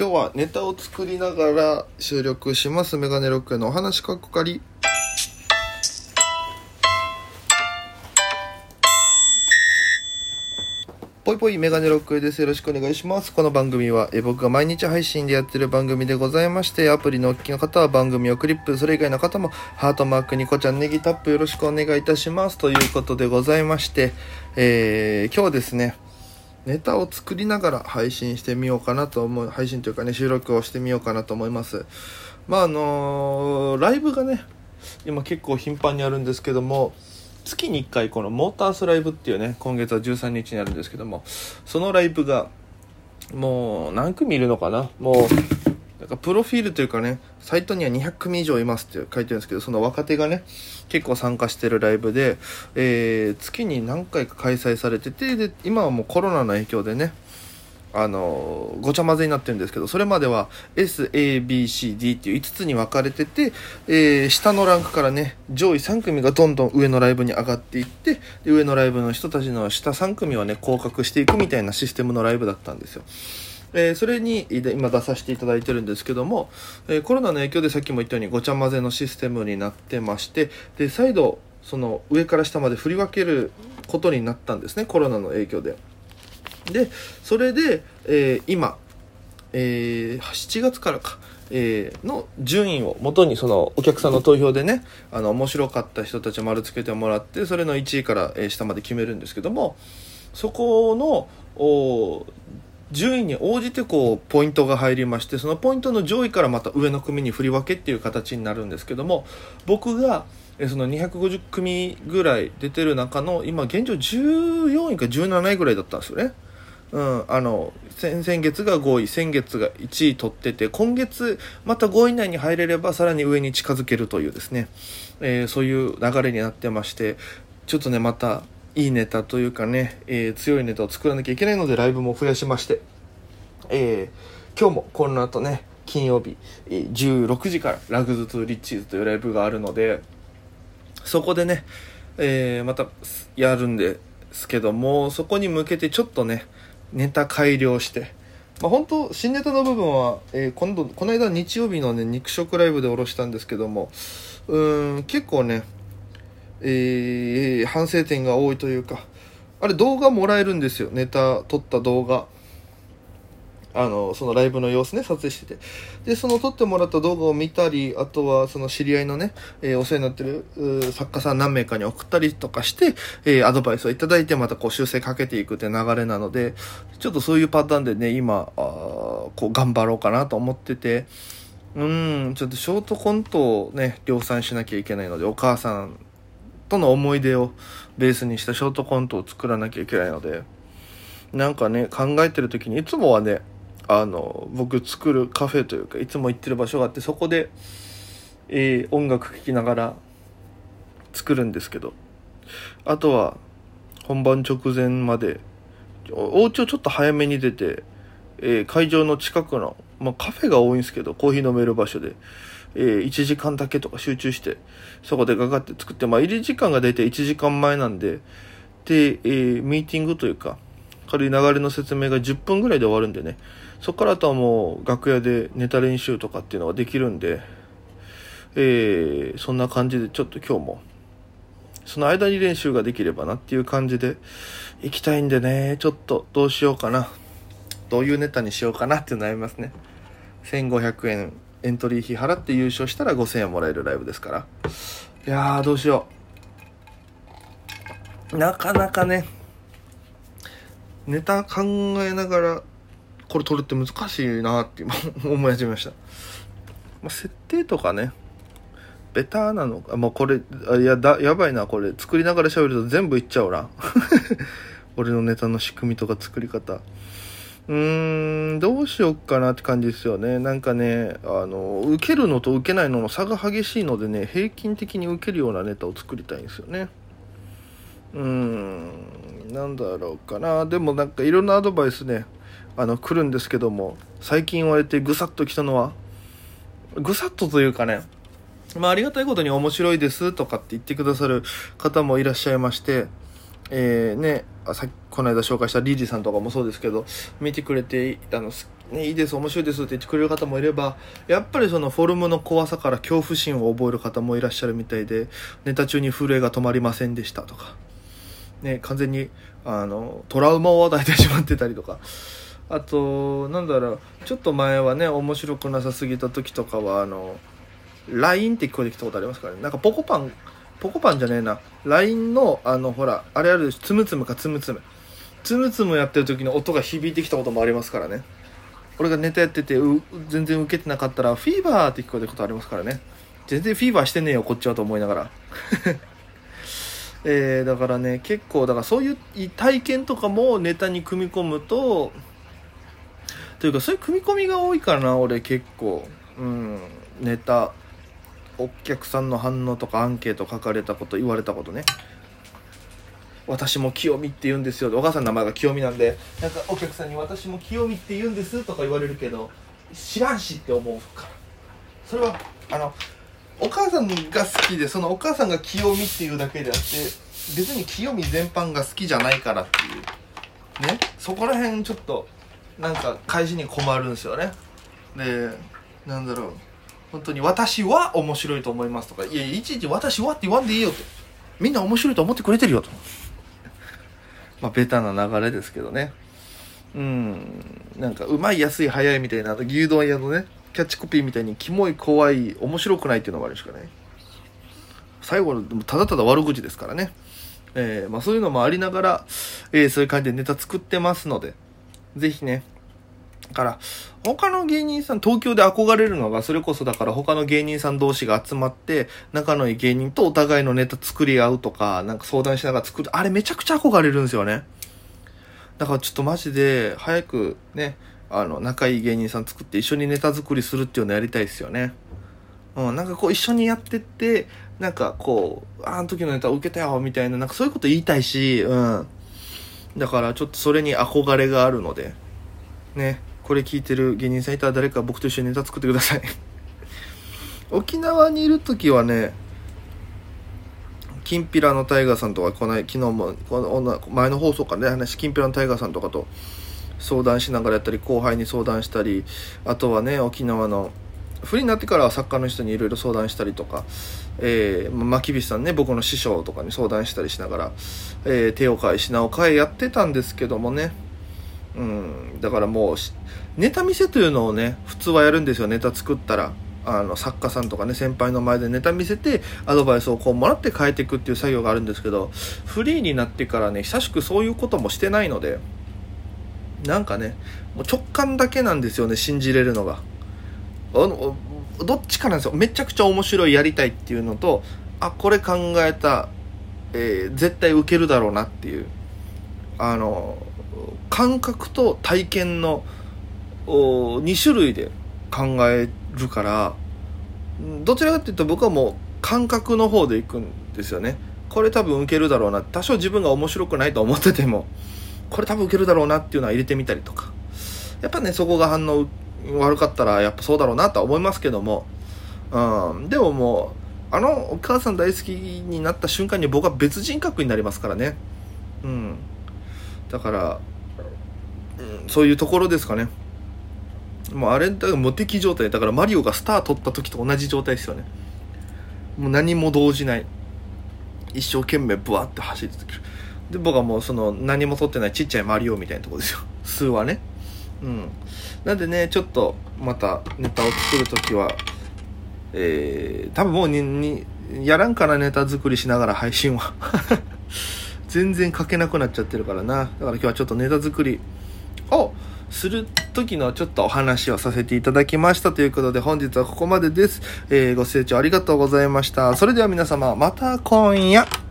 今日はネタを作りながら収録しますメガネロックへのお話かっこかりぽいぽいメガネロックです。よろしくお願いします。この番組はえ僕が毎日配信でやってる番組でございまして、アプリのお聞きの方は番組をクリップ、それ以外の方もハートマークニコちゃんネギタップよろしくお願いいたします。ということでございまして、えー、今日ですね、ネタを作りながら配信してみようかなと思う、配信というかね、収録をしてみようかなと思います。まああのーライブがね、今結構頻繁にあるんですけども、月に1回このモータースライブっていうね、今月は13日にあるんですけども、そのライブが、もう何組いるのかな？もう、なんかプロフィールというかね、サイトには200組以上いますって書いてるんですけど、その若手がね、結構参加してるライブで、えー、月に何回か開催されてて、で、今はもうコロナの影響でね、あのごちゃ混ぜになってるんですけどそれまでは SABCD っていう5つに分かれてて、えー下のランクからね上位3組がどんどん上のライブに上がっていってで上のライブの人たちの下3組はね降格していくみたいなシステムのライブだったんですよ。えーそれに今出させていただいてるんですけども、えーコロナの影響でさっきも言ったようにごちゃ混ぜのシステムになってましてで再度その上から下まで振り分けることになったんですねコロナの影響で。でそれで、えー今、えー7月からか、えーの順位を元にそのお客さんの投票でねあの面白かった人たちを丸つけてもらってそれの1位から、下まで決めるんですけどもそこのお順位に応じてこうポイントが入りましてそのポイントの上位からまた上の組に振り分けっていう形になるんですけども僕がその250組ぐらい出てる中の今現状14位か17位ぐらいだったんですよね。うん、あの先先月が5位先月が1位取ってて今月また5位以内に入れればさらに上に近づけるというですね、えーそういう流れになってましてちょっとねまたいいネタというかね、えー強いネタを作らなきゃいけないのでライブも増やしまして、えー今日もこの後ね金曜日え16時からラグズトゥリッチーズというライブがあるのでそこでね、えーまたやるんですけどもそこに向けてちょっとねネタ改良して、まあ、本当新ネタの部分は、えー今度この間日曜日のね肉食ライブで下ろしたんですけどもうーん結構ね、えー反省点が多いというかあれ動画もらえるんですよ。ネタ撮った動画。あのそのライブの様子ね撮影してて。でその撮ってもらった動画を見たりあとはその知り合いのね、えーお世話になってる作家さん何名かに送ったりとかして、えーアドバイスをいただいてまたこう修正かけていくって流れなのでちょっとそういうパターンでね今こう頑張ろうかなと思ってて。うんちょっとショートコントをね量産しなきゃいけないのでお母さんとの思い出をベースにしたショートコントを作らなきゃいけないのでなんかね考えてる時にいつもはねあの僕作るカフェというかいつも行ってる場所があってそこで、えー音楽聴きながら作るんですけどあとは本番直前までお家をちょっと早めに出て、えー会場の近くの、まあ、カフェが多いんですけどコーヒー飲める場所で、えー1時間だけとか集中してそこでガガって作って、まあ、入り時間が大体1時間前なんでで、えーミーティングというか軽い流れの説明が10分ぐらいで終わるんでね。そこからあとはもう楽屋でネタ練習とかっていうのができるんで、えーそんな感じでちょっと今日もその間に練習ができればなっていう感じで行きたいんでね。ちょっとどうしようかな。どういうネタにしようかなって悩みますね。1500円エントリー費払って優勝したら5000円もらえるライブですから。いやーどうしよう。なかなかねネタ考えながらこれ撮るって難しいなって今思い始めました、まあ、設定とかねベターなのかもうこれあやだやばいなこれ。作りながら喋ると全部いっちゃうな。俺のネタの仕組みとか作り方。うーんどうしよっかなって感じですよね。なんかねあの受けるのと受けないのの差が激しいのでね平均的に受けるようなネタを作りたいんですよね。うーんなんだろうかな。でもなんかいろんなアドバイスねあの来るんですけども最近言われてぐさっときたのはぐさっとというかねまあありがたいことに面白いですとかって言ってくださる方もいらっしゃいましてえーねさっきこの間紹介したリリーさんとかもそうですけど見てくれてあの、ね、いいです面白いですって言ってくれる方もいればやっぱりそのフォルムの怖さから恐怖心を覚える方もいらっしゃるみたいでネタ中に震えが止まりませんでしたとか、ね、完全にあのトラウマを与えてしまってたりとか。あと、なんだろう、ちょっと前はね、面白くなさすぎた時とかは、あの、LINE って聞こえてきたことありますからね。なんかポコパンポコパンじゃねえな。LINE の、あの、ほら、あれあるつむつむかつむつむ。つむつむやってる時の音が響いてきたこともありますからね。俺がネタやってて、全然受けてなかったら、フィーバーって聞こえることありますからね。全然フィーバーしてねえよ、こっちはと思いながら。えー、だからね、結構、だからそういう体験とかもネタに組み込むと、というか、そういう組み込みが多いかな、俺結構。うん、ネタ。お客さんの反応とかアンケート書かれたこと言われたことね。私も清美って言うんですよお母さんの名前が清美なんで。なんかお客さんに私も清美って言うんですとか言われるけど知らんしって思うから。それはあのお母さんが好きでそのお母さんが清美っていうだけであって別に清美全般が好きじゃないからっていう。ね。そこら辺ちょっとなんか返しに困るんですよね。でなんだろう。本当に私は面白いと思いますとか、いやいちいち私はって言わんでいいよと。みんな面白いと思ってくれてるよと。まあ、ベタな流れですけどね。うん。なんか、うまい、安い、早いみたいな、牛丼屋のね、キャッチコピーみたいに、キモい、怖い、面白くないっていうのがあるしかない。最後の、ただただ悪口ですからね。えー、まあそういうのもありながら、えー、そういう感じでネタ作ってますので、ぜひね、だから、他の芸人さん、東京で憧れるのが、それこそだから他の芸人さん同士が集まって、仲のいい芸人とお互いのネタ作り合うとか、なんか相談しながら作る、あれめちゃくちゃ憧れるんですよね。だからちょっとマジで、早くね、あの、仲いい芸人さん作って一緒にネタ作りするっていうのやりたいですよね。うん、なんかこう一緒にやってって、なんかこう、あの時のネタ受けたよ、みたいな、なんかそういうこと言いたいし、うん。だからちょっとそれに憧れがあるので、ね。これ聞いてる芸人さんいたら誰か僕と一緒にネタ作ってください。沖縄にいる時はねきんぴらのタイガーさんとかこの昨日もこの前の放送からね話きんぴらのタイガーさんとかと相談しながらやったり後輩に相談したりあとはね沖縄の不利になってからは作家の人にいろいろ相談したりとか、えー、まきびしさんね僕の師匠とかに相談したりしながら、えー、手を変え品を変えやってたんですけどもね。うん、だからもうネタ見せというのをね普通はやるんですよ。ネタ作ったら。あの作家さんとかね先輩の前でネタ見せてアドバイスをこうもらって変えていくっていう作業があるんですけどフリーになってからね久しくそういうこともしてないのでなんかねもう直感だけなんですよね信じれるのが。あのどっちかなんですよ。めちゃくちゃ面白いやりたいっていうのとあこれ考えた、えー、絶対受けるだろうなっていう。あの感覚と体験の2種類で考えるからどちらかっていうと僕はもう感覚の方でいくんですよね。これ多分受けるだろうな。多少自分が面白くないと思っててもこれ多分受けるだろうなっていうのは入れてみたりとか。やっぱねそこが反応悪かったらやっぱそうだろうなとは思いますけども、うん、でももうあのお母さん大好きになった瞬間に僕は別人格になりますからね。うん。だからそういうところですかね。もうあれ、だから無敵状態。だからマリオがスター取った時と同じ状態ですよね。もう何も動じない。一生懸命ブワーって走り続ける。で、僕はもうその何も取ってないちっちゃいマリオみたいなとこですよ。数はね。うん。なんでね、ちょっとまたネタを作るときは、えー、多分もうに、に、やらんからネタ作りしながら配信は。全然書けなくなっちゃってるからな。だから今日はちょっとネタ作り、をする時のちょっとお話をさせていただきましたということで本日はここまでです。えー、ご清聴ありがとうございました。それでは皆様また今夜。